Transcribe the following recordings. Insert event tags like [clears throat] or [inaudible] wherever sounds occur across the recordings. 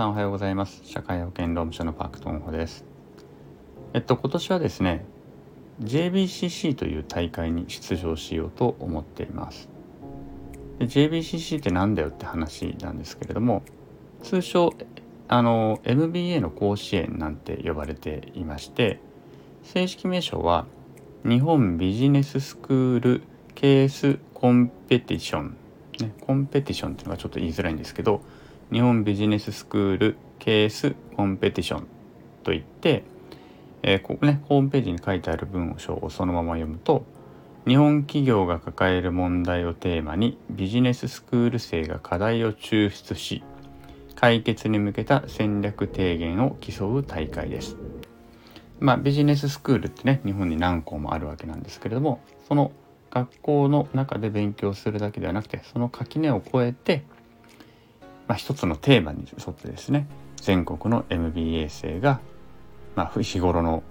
さんおはようございます。社会保険労務士のパクトンホです。えっと今年はですね JBCC という大会に出場しようと思っています。で JBCC って何だよって話なんですけれども通称あの MBA の甲子園なんて呼ばれていまして正式名称は日本ビジネススクールケースコンペティション、ね、コンペティションっていうのがちょっと言いづらいんですけど日本ビジネススクールケースコンペティションといって、えー、ここねホームページに書いてある文章をそのまま読むと日本企業が抱える問題をテーマにビジネススクール生が課題を抽出し解決に向けた戦略提言を競う大会です。まあビジネススクールってね日本に何校もあるわけなんですけれどもその学校の中で勉強するだけではなくてその垣根を越えて、まあ、一つのテーマに沿ってですね全国の MBA 生が、まあ、日頃の、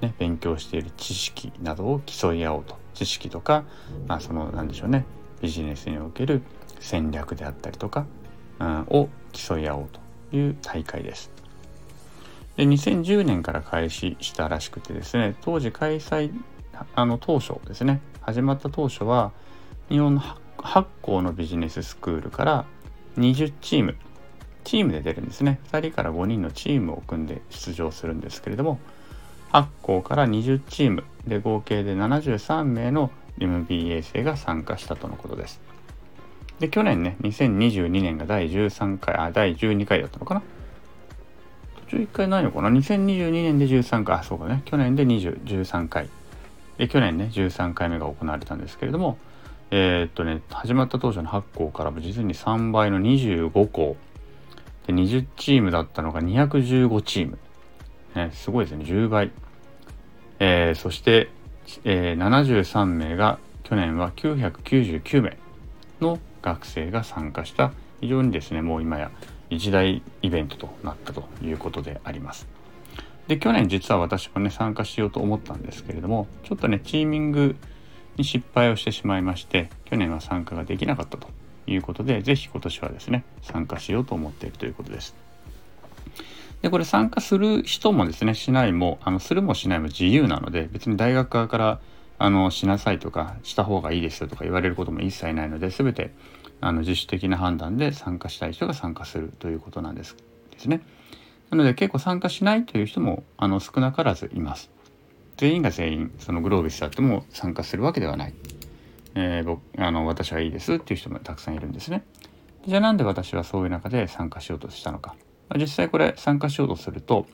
ね、勉強している知識などを競い合おうと知識とか、まあ、その何でしょうねビジネスにおける戦略であったりとか、うん、を競い合おうという大会です。で2010年から開始したらしくてですね当時開催あの当初ですね始まった当初は日本の8校のビジネススクールから20チーム。チームで出るんですね。2人から5人のチームを組んで出場するんですけれども8校から20チーム。で合計で73名の MBA 生が参加したとのことです。で去年ね2022年が第13回あ第12回だったのかな。途中1回ないのかな。2022年で13回。あそうかね。去年で20 13回。で去年ね13回目が行われたんですけれどもえー、っとね始まった当初の8校からも実に3倍の25校で20チームだったのが215チーム、ね、すごいですね。10倍、えー、そして、えー、73名が去年は999名の学生が参加した。非常にですねもう今や一大イベントとなったということであります。で去年実は私もね参加しようと思ったんですけれどもちょっとねチーミングに失敗をしてしまいまして去年は参加ができなかったということで是非今年はですね参加しようと思っているということです。でこれ参加する人もですねしないもあのするもしないも自由なので別に大学側からあのしなさいとかした方がいいですよとか言われることも一切ないので全てあの自主的な判断で参加したい人が参加するということなんですですね。なので結構参加しないという人もあの少なからずいます。全員が全員そのグロービスであっても参加するわけではない。えー、僕あの私はいいですっていう人もたくさんいるんですね。じゃあなんで私はそういう中で参加しようとしたのか。実際これ参加しようとすると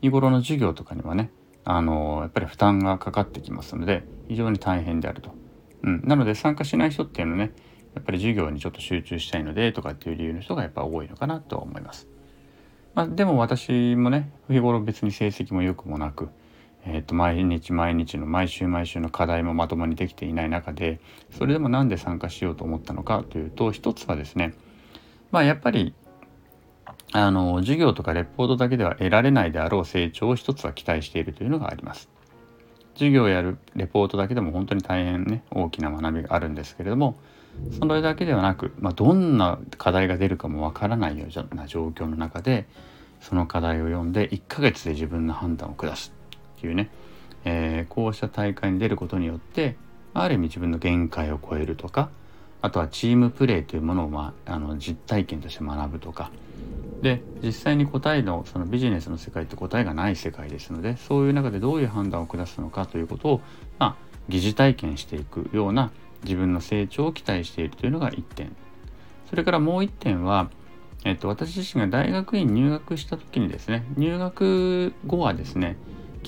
日頃の授業とかにはねあのやっぱり負担がかかってきますので非常に大変であると。うん、なので参加しない人っていうのねやっぱり授業にちょっと集中したいのでとかっていう理由の人がやっぱ多いのかなとは思います。まあ、でも私もね日頃別に成績も良くもなく、えー、と毎日毎日の毎週毎週の課題もまともにできていない中でそれでも何で参加しようと思ったのかというと一つはですねまあやっぱりあの授業とかレポートだけでは得られないであろう成長を一つは期待しているというのがあります。授業やるレポートだけでも本当に大変ね大きな学びがあるんですけれどもそれだけではなく、まあ、どんな課題が出るかもわからないような状況の中でその課題を読んで1ヶ月で自分の判断を下すっていうね、えー、こうした大会に出ることによってある意味自分の限界を超えるとかあとはチームプレーというものを、まあ、あの実体験として学ぶとか。で実際に答えのそのビジネスの世界って答えがない世界ですのでそういう中でどういう判断を下すのかということを、まあ、疑似体験していくような自分の成長を期待しているというのが1点。それからもう1点は、えっと、私自身が大学院入学した時にですね入学後はですね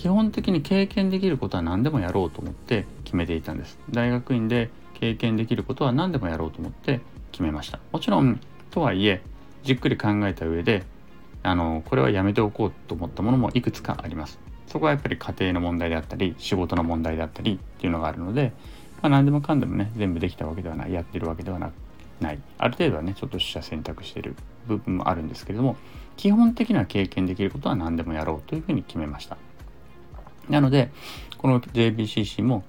基本的に経験できることは何でもやろうと思って決めていたんです。大学院で経験できることは何でもやろうと思って決めました。もちろんとはいえじっくり考えた上であのこれはやめておこうと思ったものもいくつかあります。そこはやっぱり家庭の問題であったり仕事の問題であったりっていうのがあるのでまあ、何でもかんでもね全部できたわけではないやってるわけではない。ある程度はねちょっと取捨選択してる部分もあるんですけれども基本的な経験できることは何でもやろうというふうに決めました。なのでこの JBCC も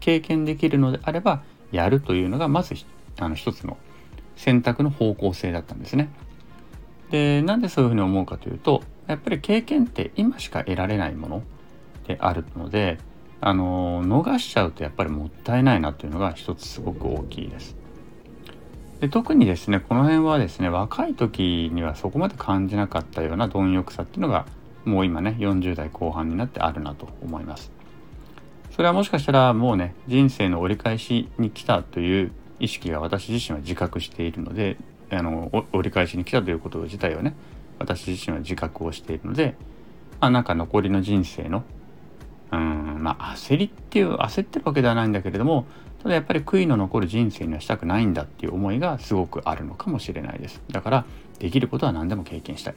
経験できるのであればやるというのがまずあの一つの選択の方向性だったんですねでなんでそういうふうに思うかというとやっぱり経験って今しか得られないものであるのであの逃しちゃうとやっぱりもったいないなというのが一つすごく大きいです。で特にですねこの辺はですね若い時にはそこまで感じなかったような貪欲さっていうのがもう今ね40代後半になってあるなと思います。それはもしかしたらもうね人生の折り返しに来たという意識が私自身は自覚しているのであの折り返しに来たということ自体をね私自身は自覚をしているので、まあ、なんか残りの人生のうんまあ焦りっていう焦ってるわけではないんだけれどもただやっぱり悔いの残る人生にはしたくないんだっていう思いがすごくあるのかもしれないですだからできることは何でも経験したい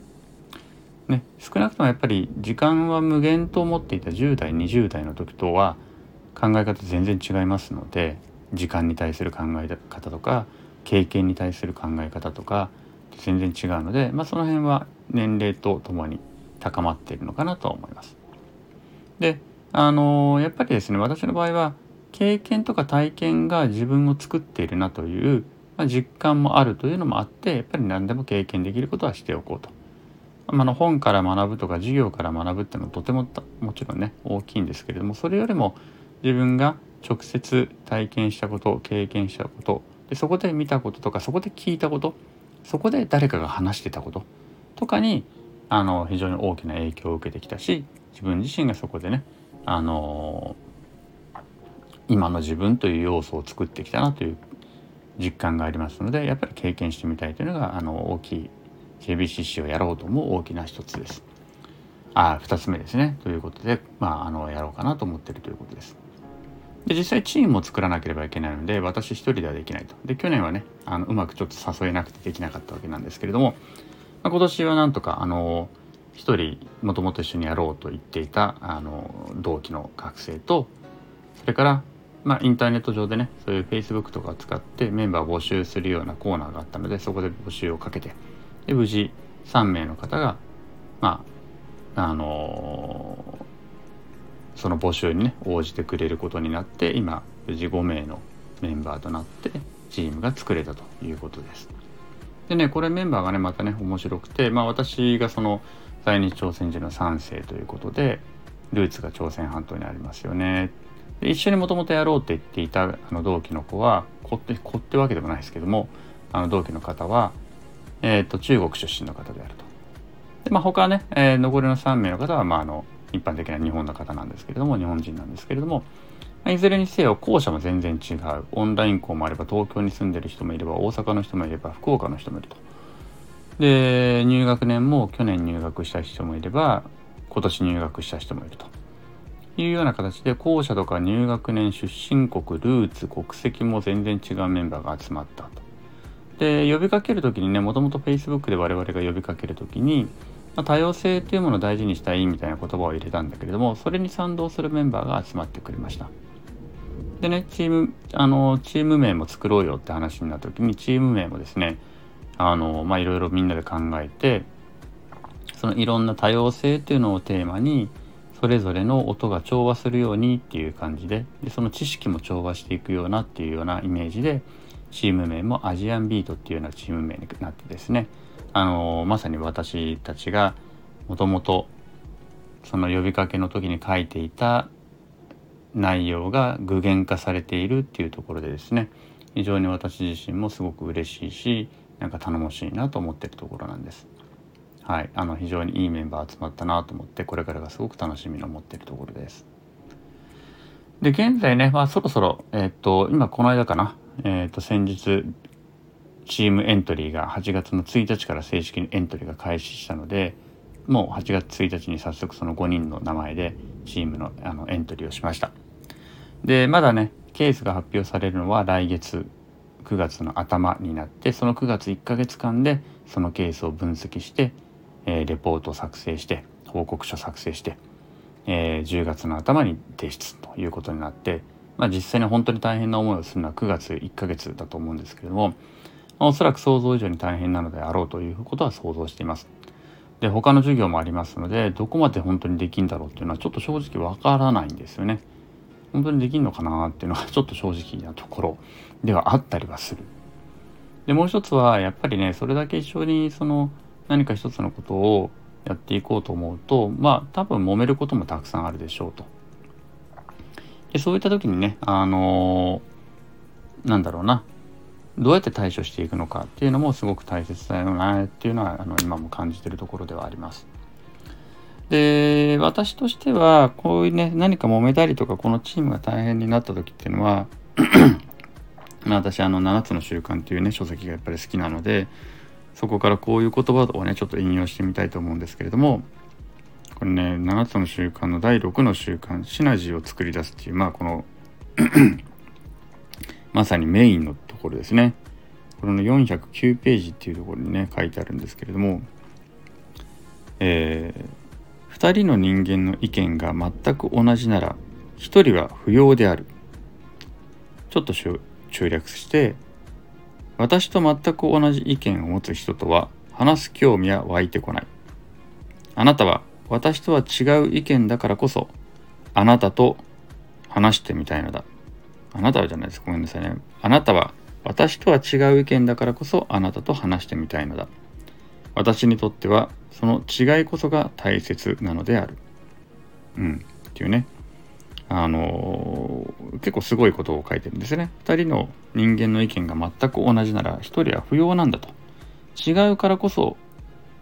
ね、少なくともやっぱり時間は無限と思っていた10代20代の時とは考え方全然違いますので時間に対する考え方とか経験に対する考え方とか全然違うので、まあ、その辺は年齢とともに高まっているのかなと思います。であのやっぱりですね私の場合は経験とか体験が自分を作っているなという、まあ、実感もあるというのもあってやっぱり何でも経験できることはしておこうと。あの本から学ぶとか授業から学ぶっていうのはとてももちろんね大きいんですけれどもそれよりも自分が直接体験したこと経験したことでそこで見たこととかそこで聞いたことそこで誰かが話してたこととかにあの非常に大きな影響を受けてきたし自分自身がそこでねあの今の自分という要素を作ってきたなという実感がありますのでやっぱり経験してみたいというのがあの大きい JBCC をやろうと思う大きな一つです。あ2つ目ですねということで、まあ、あのやろうかなと思ってるということです。で実際チームを作らなければいけないので私一人ではできないと。で去年はねあのうまくちょっと誘えなくてできなかったわけなんですけれども、まあ、今年はなんとかあの一人もともと一緒にやろうと言っていたあの同期の学生とそれからまあ、インターネット上でねそういう Facebook とかを使ってメンバーを募集するようなコーナーがあったのでそこで募集をかけてで無事3名の方がまああのー、その募集にね応じてくれることになって今無事5名のメンバーとなってチームが作れたということです。でねこれメンバーがねまたね面白くてまあ私がその在日朝鮮人の3世ということでルーツが朝鮮半島にありますよね。で一緒にもともとやろうって言っていたあの同期の子は子って子ってわけでもないですけどもあの同期の方はえーと、中国出身の方であると。でまあ、他ね、えー、残りの3名の方は、まあ、あの一般的な日本の方なんですけれども日本人なんですけれども、まあ、いずれにせよ校舎も全然違うオンライン校もあれば東京に住んでる人もいれば大阪の人もいれば福岡の人もいると。で入学年も去年入学した人もいれば今年入学した人もいるというような形で校舎とか入学年出身国ルーツ国籍も全然違うメンバーが集まったと。で呼びかける時にねもともと Facebook で我々が呼びかける時に、まあ、多様性というものを大事にしたいみたいな言葉を入れたんだけれどもそれに賛同するメンバーが集まってくれました。でねチームあのチーム名も作ろうよって話になった時にチーム名もですねあのまあいろいろみんなで考えてそのいろんな多様性っていうのをテーマにそれぞれの音が調和するようにっていう感じででその知識も調和していくようなっていうようなイメージでチーム名もアジアンビートっていうようなチーム名になってですねあのまさに私たちがもともとその呼びかけの時に書いていた内容が具現化されているっていうところでですね非常に私自身もすごく嬉しいしなんか頼もしいなと思ってるところなんです。はい、あの非常にいいメンバー集まったなと思ってこれからがすごく楽しみに思っているところです。で現在ね、まあ、そろそろ、えー、っと今この間かなえー、と先日チームエントリーが8月の1日から正式にエントリーが開始したのでもう8月1日に早速その5人の名前でチームのあのエントリーをしました。でまだねケースが発表されるのは来月9月の頭になってその9月1ヶ月間でそのケースを分析して、えー、レポートを作成して報告書作成して、えー、10月の頭に提出ということになってまあ、実際に本当に大変な思いをするのは9月1ヶ月だと思うんですけれども、まあ、おそらく想像以上に大変なのであろうということは想像しています。で他の授業もありますのでどこまで本当にできるんだろうっていうのはちょっと正直わからないんですよね。本当にできんのかなっていうのはちょっと正直なところではあったりはする。でもう一つはやっぱりねそれだけ一緒にその何か一つのことをやっていこうと思うとまあ多分揉めることもたくさんあるでしょうと。でそういった時にねあのー、なんだろうなどうやって対処していくのかっていうのもすごく大切だよなっていうのはあの今も感じてるところではあります。で私としてはこういうね何か揉めたりとかこのチームが大変になった時っていうのは [clears throat] まあ私あの7つの習慣っていうね書籍がやっぱり好きなのでそこからこういう言葉をねちょっと引用してみたいと思うんですけれどもこれね7つの習慣の第6の習慣シナジーを作り出すっていうまあこの [clears throat] まさにメインのところですね。これの409ページっていうところにね書いてあるんですけれどもえー、2人の人間の意見が全く同じなら1人は不要である。ちょっと中略して私と全く同じ意見を持つ人とは話す興味は湧いてこない。あなたは私とは違う意見だからこそあなたと話してみたいのだ。あなたはじゃないです。ごめんなさいね。あなたは私とは違う意見だからこそあなたと話してみたいのだ。私にとってはその違いこそが大切なのである。うん。っていうね。あのー、結構すごいことを書いてるんですね。2人の人間の意見が全く同じなら1人は不要なんだと。違うからこそ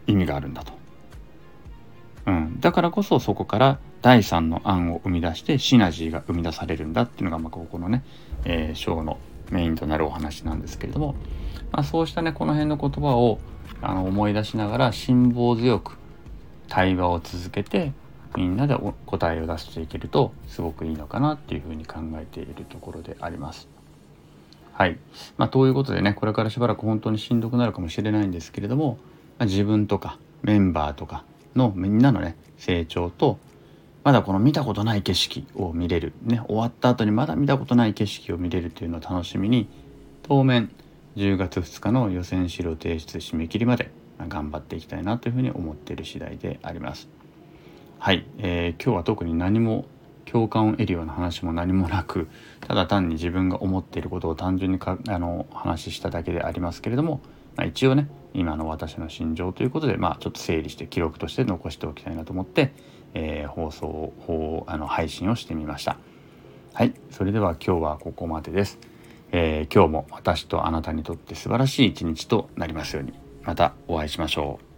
意味があるんだと。うん、だからこそそこから第3の案を生み出してシナジーが生み出されるんだっていうのが、まあ、ここのね、えー、ショーのメインとなるお話なんですけれども、まあ、そうしたねこの辺の言葉をあの思い出しながら辛抱強く対話を続けてみんなで答えを出していけるとすごくいいのかなっていうふうに考えているところであります。はい。まあ、ということでねこれからしばらく本当にしんどくなるかもしれないんですけれども、まあ、自分とかメンバーとかのみんなのね成長とまだこの見たことない景色を見れるね終わった後にまだ見たことない景色を見れるというのを楽しみに当面10月2日の予選資料提出締め切りまで頑張っていきたいなというふうに思っている次第であります。はい、えー、今日は特に何も共感を得るような話も何もなくただ単に自分が思っていることを単純にかあの話しただけでありますけれども、まあ、一応ね今の私の心情ということで、まあ、ちょっと整理して記録として残しておきたいなと思って、えー、放送をあの配信をしてみました。はい、それでは今日はここまでです。えー、今日も私とあなたにとって素晴らしい一日となりますようにまたお会いしましょう。